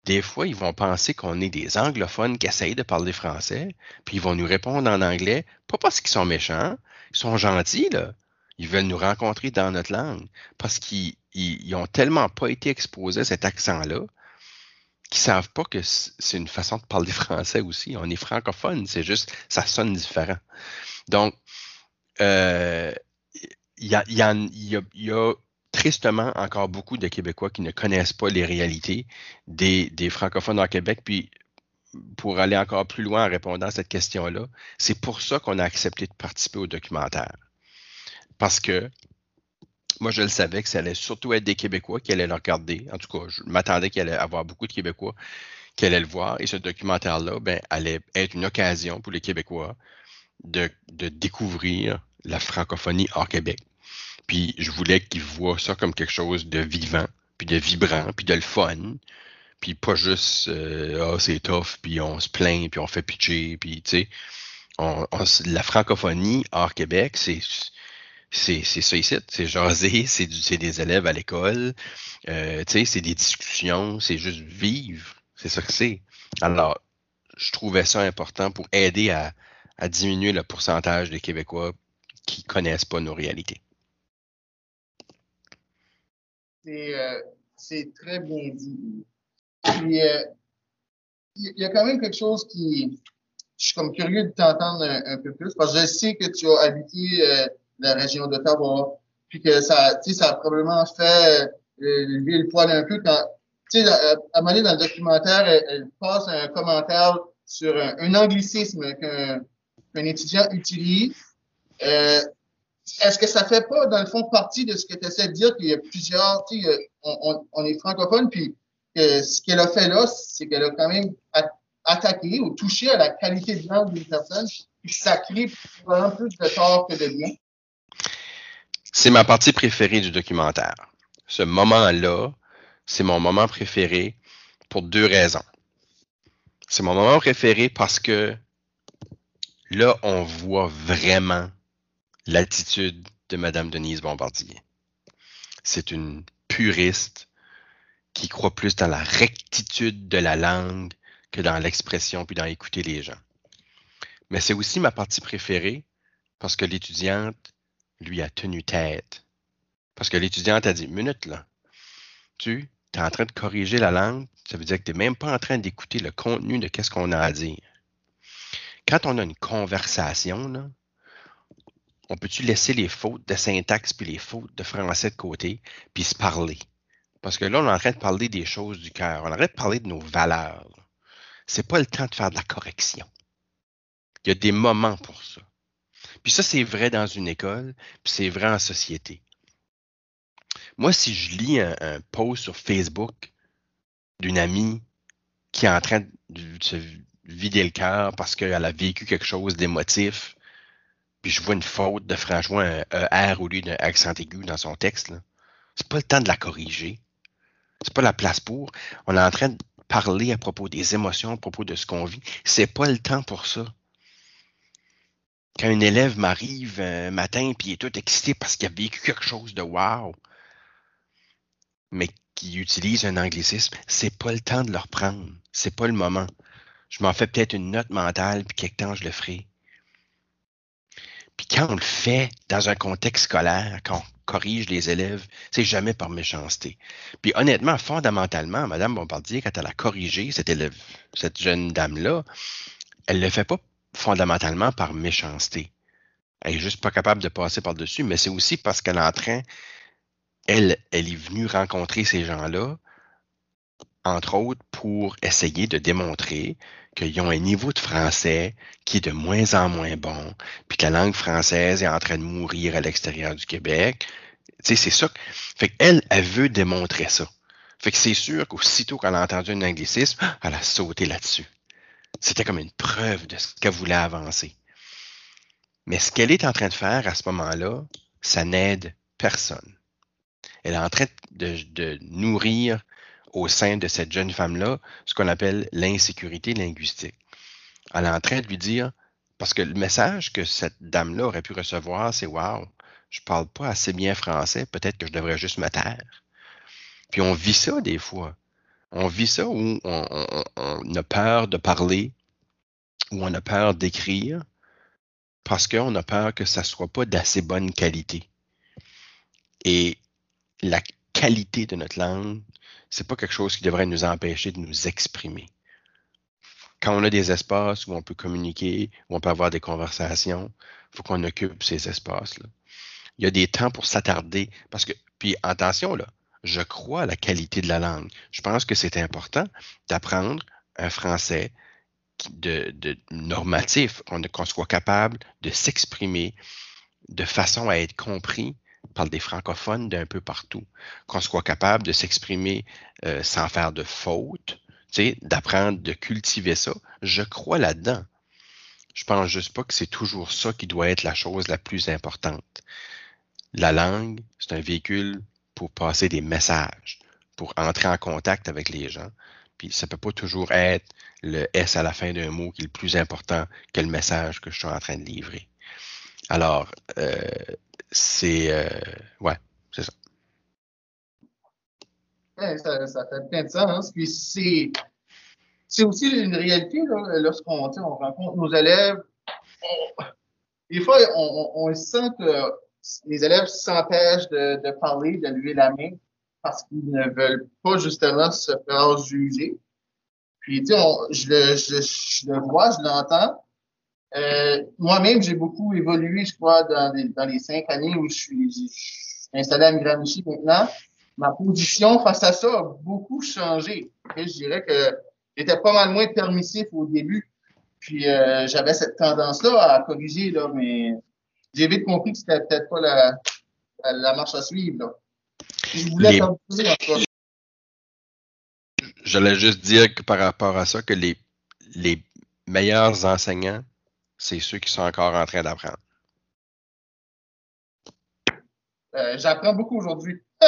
des fois, ils vont penser qu'on est des anglophones qui essayent de parler français, puis ils vont nous répondre en anglais, pas parce qu'ils sont méchants, ils sont gentils, là. Ils veulent nous rencontrer dans notre langue, parce qu'ils ils, ils ont tellement pas été exposés à cet accent-là, qu'ils savent pas que c'est une façon de parler français aussi. On est francophone, c'est juste, ça sonne différent. Donc, il y a tristement encore beaucoup de Québécois qui ne connaissent pas les réalités des, des francophones au Québec. Puis, pour aller encore plus loin en répondant à cette question-là, c'est pour ça qu'on a accepté de participer au documentaire. Parce que moi, je le savais que ça allait surtout être des Québécois qui allaient le regarder. En tout cas, je m'attendais qu'il allait avoir beaucoup de Québécois qui allaient le voir. Et ce documentaire-là ben, allait être une occasion pour les Québécois de, de découvrir la francophonie hors Québec. Puis je voulais qu'ils voient ça comme quelque chose de vivant, puis de vibrant, puis de le fun. Puis pas juste euh, ah c'est tough, puis on se plaint, puis on fait pitcher, puis tu sais, la francophonie hors Québec, c'est c'est ça ici, c'est jaser, c'est des élèves à l'école, euh, c'est des discussions, c'est juste vivre, c'est ça que c'est. Alors, je trouvais ça important pour aider à, diminuer le pourcentage des Québécois qui connaissent pas nos réalités. C'est euh, très bien dit. Euh, il y a quand même quelque chose qui. Je suis comme curieux de t'entendre un, peu plus parce que je sais que tu as habité la région d'Ottawa, puis que ça, ça a probablement fait euh, lever le poil un peu quand, tu sais, à, à un dans le documentaire, elle, elle passe un commentaire sur un, un anglicisme qu'un qu'un étudiant utilise. Euh, Est-ce que ça fait pas, dans le fond, partie de ce que tu essaies de dire, qu'il y a plusieurs, tu sais, euh, on, on, on est francophone, puis que ce qu'elle a fait là, c'est qu'elle a quand même attaqué ou touché à la qualité de langue d'une personne, puis ça crée vraiment plus de tort que de bien. C'est ma partie préférée du documentaire. Ce moment-là, c'est mon moment préféré pour deux raisons. C'est mon moment préféré parce que là, on voit vraiment l'attitude de Madame Denise Bombardier. C'est une puriste qui croit plus dans la rectitude de la langue que dans l'expression puis dans écouter les gens. Mais c'est aussi ma partie préférée parce que l'étudiante lui a tenu tête. Parce que l'étudiante a dit, minute là, tu es en train de corriger la langue, ça veut dire que tu n'es même pas en train d'écouter le contenu de qu'est-ce qu'on a à dire. Quand on a une conversation, on peut-tu laisser les fautes de syntaxe puis les fautes de français de côté, puis se parler? Parce que là, on est en train de parler des choses du cœur. On arrête de parler de nos valeurs. C'est pas le temps de faire de la correction. Il y a des moments pour ça. Puis ça, c'est vrai dans une école, puis c'est vrai en société. Moi, si je lis un, post sur Facebook d'une amie qui est en train de se vider le cœur parce qu'elle a vécu quelque chose d'émotif, puis je vois une faute de franchement un ER au lieu d'un accent aigu dans son texte, c'est pas le temps de la corriger. C'est pas la place pour. On est en train de parler à propos des émotions, à propos de ce qu'on vit. C'est pas le temps pour ça. Quand un élève m'arrive un matin il est tout excité parce qu'il a vécu quelque chose de wow, mais qui utilise un anglicisme, c'est pas le temps de le reprendre. C'est pas le moment. Je m'en fais peut-être une note mentale puis quelque temps je le ferai. Puis quand on le fait dans un contexte scolaire, quand on corrige les élèves, c'est jamais par méchanceté. Puis honnêtement, fondamentalement, Madame Bombardier, quand elle a corrigé cet élève, cette jeune dame-là, elle le fait pas fondamentalement par méchanceté. Elle est juste pas capable de passer par-dessus, mais c'est aussi parce qu'elle est en train, elle, elle est venue rencontrer ces gens-là, entre autres pour essayer de démontrer qu'ils ont un niveau de français qui est de moins en moins bon, puis que la langue française est en train de mourir à l'extérieur du Québec. Tu c'est ça. Fait elle veut démontrer ça. Fait c'est sûr qu'aussitôt qu'elle a entendu un anglicisme, elle a sauté là-dessus. C'était comme une preuve de ce qu'elle voulait avancer. Mais ce qu'elle est en train de faire à ce moment-là, ça n'aide personne. Elle est en train de, nourrir au sein de cette jeune femme-là ce qu'on appelle l'insécurité linguistique. Elle est en train de lui dire, parce que le message que cette dame-là aurait pu recevoir, c'est Wow, je parle pas assez bien français, peut-être que je devrais juste me taire. Puis on vit ça des fois. On vit ça où on, a peur de parler, où on a peur d'écrire, parce qu'on a peur que ça soit pas d'assez bonne qualité. Et la qualité de notre langue, c'est pas quelque chose qui devrait nous empêcher de nous exprimer. Quand on a des espaces où on peut communiquer, où on peut avoir des conversations, il faut qu'on occupe ces espaces-là. Il y a des temps pour s'attarder, parce que, puis attention là, je crois à la qualité de la langue. Je pense que c'est important d'apprendre un français normatif, qu'on soit capable de s'exprimer de façon à être compris par des francophones d'un peu partout, qu'on soit capable de s'exprimer euh, sans faire de fautes, d'apprendre de cultiver ça. Je crois là-dedans. Je pense juste pas que c'est toujours ça qui doit être la chose la plus importante. La langue, c'est un véhicule pour passer des messages, pour entrer en contact avec les gens. Puis ça peut pas toujours être le S à la fin d'un mot qui est le plus important que le message que je suis en train de livrer. Alors, euh, c'est... euh, ouais, c'est ça. Ça, fait plein de sens. Puis c'est, c'est aussi une réalité lorsqu'on on rencontre nos élèves. des fois, on sent que les élèves s'empêchent de, parler, de lever la main parce qu'ils ne veulent pas justement se faire juger. Puis, tu sais, je, le, vois, je l'entends. Euh, moi-même, j'ai beaucoup évolué, je crois, dans les, cinq années où je suis, je suis installé à Miramichi maintenant. ma position face à ça a beaucoup changé. Et je dirais que j'étais pas mal moins permissif au début. Puis euh, j'avais cette tendance-là à corriger, là, mais j'ai vite compris que c'était peut-être pas la, la, la marche à suivre. Là. Je voulais Les- t'amuser, en tout cas. J'allais juste dire que par rapport à ça, que les, les meilleurs enseignants, c'est ceux qui sont encore en train d'apprendre. Euh, J'apprends beaucoup aujourd'hui.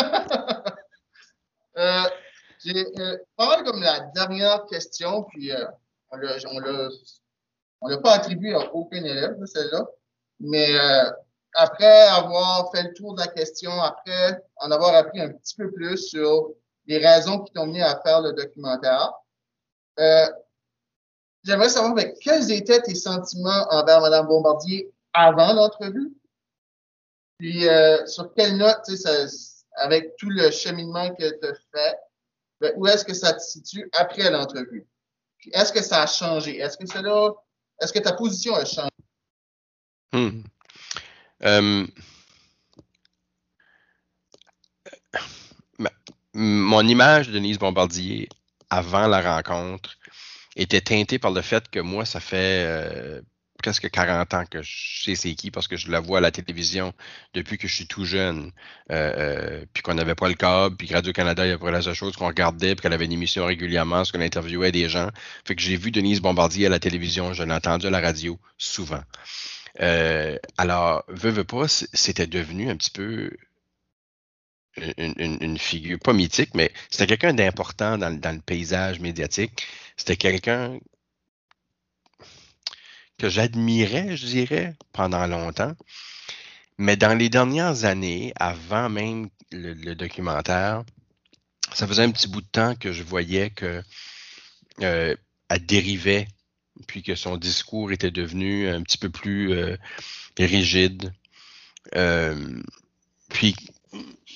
euh, J'ai euh, pas mal comme la dernière question, puis on l'a on l'a- pas attribué à aucun élève, là, celle-là. Mais euh, après avoir fait le tour de la question, après en avoir appris un petit peu plus sur les raisons qui t'ont mené à faire le documentaire, euh, j'aimerais savoir quels étaient tes sentiments envers Mme Bombardier avant l'entrevue? Puis euh, sur quelle note, avec tout le cheminement que tu as fait, ben, où est-ce que ça te situe après l'entrevue? Est-ce que ça a changé? Est-ce que est-ce que ta position a changé? Hmm. Mon image de Denise Bombardier avant la rencontre était teintée par le fait que moi, ça fait euh, presque 40 ans que je sais c'est qui parce que je la vois à la télévision depuis que je suis tout jeune. Euh, euh, puis qu'on n'avait pas le câble, puis Radio-Canada, il y avait la seule chose qu'on regardait, puis qu'elle avait une émission régulièrement, parce qu'on interviewait des gens. Fait que j'ai vu Denise Bombardier à la télévision, je l'ai entendu à la radio souvent. Euh, alors, veux, veux pas, c'était devenu un petit peu une, figure, pas mythique, mais c'était quelqu'un d'important dans, le- paysage médiatique. C'était quelqu'un que j'admirais, je dirais, pendant longtemps. Mais dans les dernières années, avant même le, le documentaire, ça faisait un petit bout de temps que je voyais que euh, elle dérivait, puis que son discours était devenu un petit peu plus euh, rigide. Euh, puis,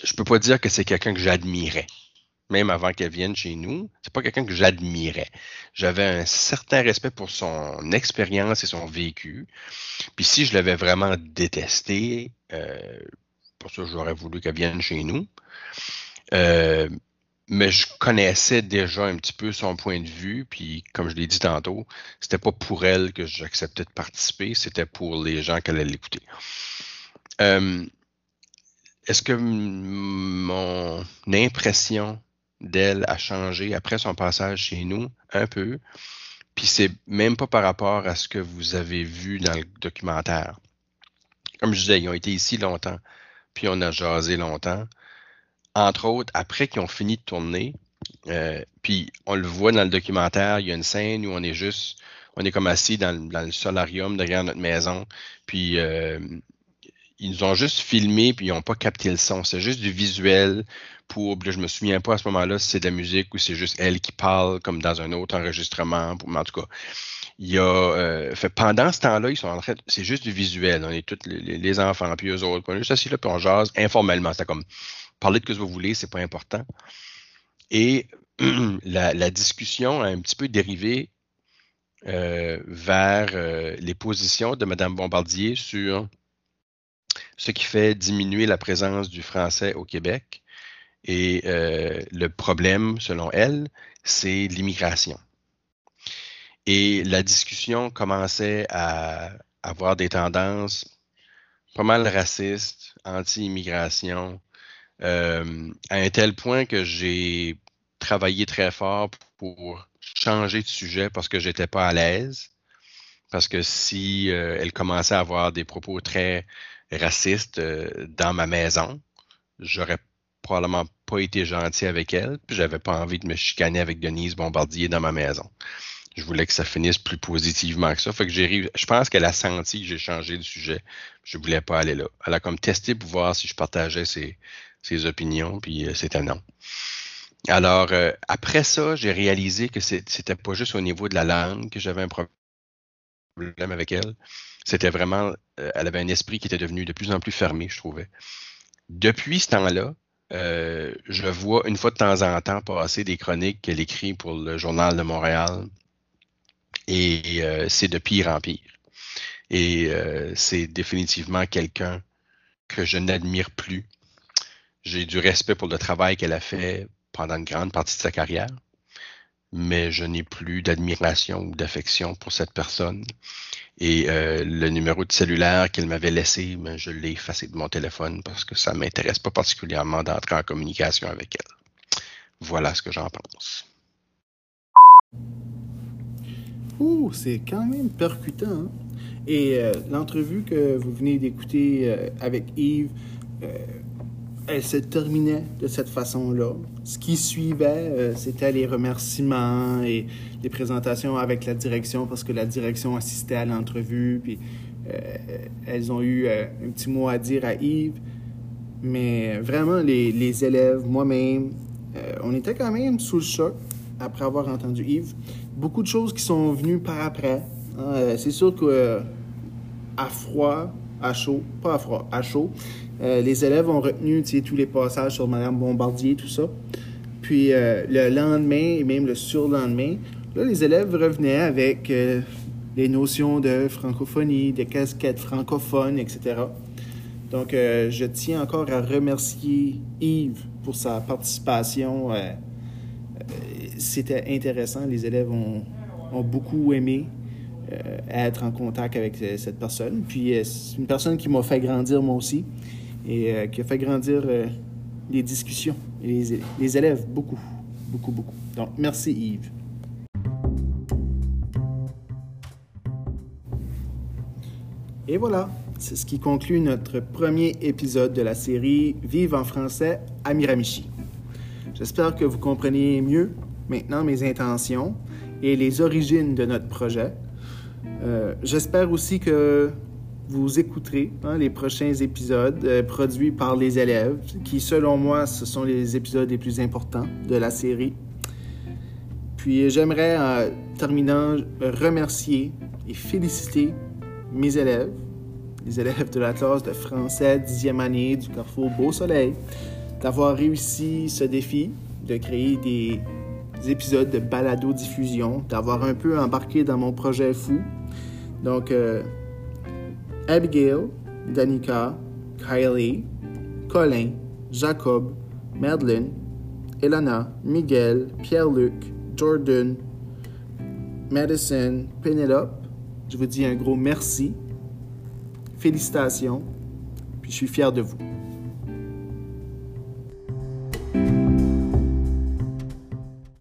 je peux pas dire que c'est quelqu'un que j'admirais. Même avant qu'elle vienne chez nous, c'est pas quelqu'un que j'admirais. J'avais un certain respect pour son expérience et son vécu. Puis si je l'avais vraiment détesté, euh, pour ça j'aurais voulu qu'elle vienne chez nous. Mais je connaissais déjà un petit peu son point de vue, puis comme je l'ai dit tantôt, c'était pas pour elle que j'acceptais de participer, c'était pour les gens qui allaient l'écouter. Euh, Est-ce que mon impression d'elle a changé après son passage chez nous? Un peu. Puis c'est même pas par rapport à ce que vous avez vu dans le documentaire. Comme je disais, ils ont été ici longtemps, puis on a jasé longtemps entre autres, après qu'ils ont fini de tourner, euh, puis on le voit dans le documentaire, il y a une scène où on est juste, on est comme assis dans, le- solarium derrière notre maison, puis euh, ils nous ont juste filmé, puis ils n'ont pas capté le son. C'est juste du visuel pour, je me souviens pas à ce moment-là si c'est de la musique ou c'est juste elle qui parle comme dans un autre enregistrement, mais en tout cas. Il y a, euh, pendant ce temps-là, ils sont en train, c'est juste du visuel. On est tous les, enfants, puis eux autres. On est juste assis là, puis on jase informellement. C'est comme, parler de ce que vous voulez, c'est pas important. Et la, la discussion a un petit peu dérivé euh, vers euh, les positions de Mme Bombardier sur ce qui fait diminuer la présence du français au Québec. Et euh, le problème, selon elle, c'est l'immigration. Et la discussion commençait à avoir des tendances pas mal racistes, anti-immigration, euh, à un tel point que j'ai travaillé très fort pour changer de sujet parce que j'étais pas à l'aise. Parce que si euh, elle commençait à avoir des propos très racistes euh, dans ma maison, j'aurais probablement pas été gentil avec elle, puis j'avais pas envie de me chicaner avec Denise Bombardier dans ma maison. Je voulais que ça finisse plus positivement que ça. Fait que j'ai je pense qu'elle a senti que j'ai changé de sujet. Je voulais pas aller là. Elle a comme testé pour voir si je partageais ses, ses opinions, puis euh, c'était non. Alors, euh, après ça, j'ai réalisé que c'était pas juste au niveau de la langue que j'avais un problème avec elle. C'était vraiment, euh, elle avait un esprit qui était devenu de plus en plus fermé, je trouvais. Depuis ce temps-là, euh, je vois une fois de temps en temps passer des chroniques qu'elle écrit pour le Journal de Montréal. Et euh, c'est de pire en pire. Et euh, c'est définitivement quelqu'un que je n'admire plus. J'ai du respect pour le travail qu'elle a fait pendant une grande partie de sa carrière, mais je n'ai plus d'admiration ou d'affection pour cette personne. Et euh, le numéro de cellulaire qu'elle m'avait laissé, ben, je l'ai effacé de mon téléphone parce que ça m'intéresse pas particulièrement d'entrer en communication avec elle. Voilà ce que j'en pense. Ouh, c'est quand même percutant. hein? Et euh, l'entrevue que vous venez d'écouter euh, avec Yves, elle se terminait de cette façon-là. Ce qui suivait, euh, c'était les remerciements et les présentations avec la direction parce que la direction assistait à l'entrevue. Puis euh, elles ont eu euh, un petit mot à dire à Yves. Mais vraiment, les, les élèves, moi-même, on était quand même sous le choc après avoir entendu Yves. Beaucoup de choses qui sont venues par après. hein. C'est sûr que à froid, à chaud, pas à froid, à chaud, euh, les élèves ont retenu tous les passages sur Madame Bombardier, tout ça. Puis euh, le lendemain et même le surlendemain, là, les élèves revenaient avec euh, les notions de francophonie, de casquettes francophones, etc. Donc, euh, je tiens encore à remercier Yves pour sa participation. euh, euh, C'était intéressant. Les élèves ont, beaucoup aimé euh, être en contact avec euh, cette personne. Puis, euh, c'est une personne qui m'a fait grandir moi aussi et euh, qui a fait grandir euh, les discussions et les, élèves beaucoup, beaucoup, beaucoup. Donc, merci Yves. Et voilà, c'est ce qui conclut notre premier épisode de la série Vive en français à Miramichi. J'espère que vous comprenez mieux maintenant mes intentions et les origines de notre projet. Euh, J'espère aussi que vous écouterez hein, les prochains épisodes euh, produits par les élèves, qui selon moi, ce sont les épisodes les plus importants de la série. Puis j'aimerais, en terminant, remercier et féliciter mes élèves, les élèves de la classe de français 10e année du Carrefour Beau Soleil, d'avoir réussi ce défi de créer des, des épisodes de balado-diffusion, d'avoir un peu embarqué dans mon projet fou. Donc, euh, Abigail, Danica, Kylie, Colin, Jacob, Madeline, Elana, Miguel, Pierre-Luc, Jordan, Madison, Penelope, je vous dis un gros merci. Félicitations. Puis je suis fier de vous.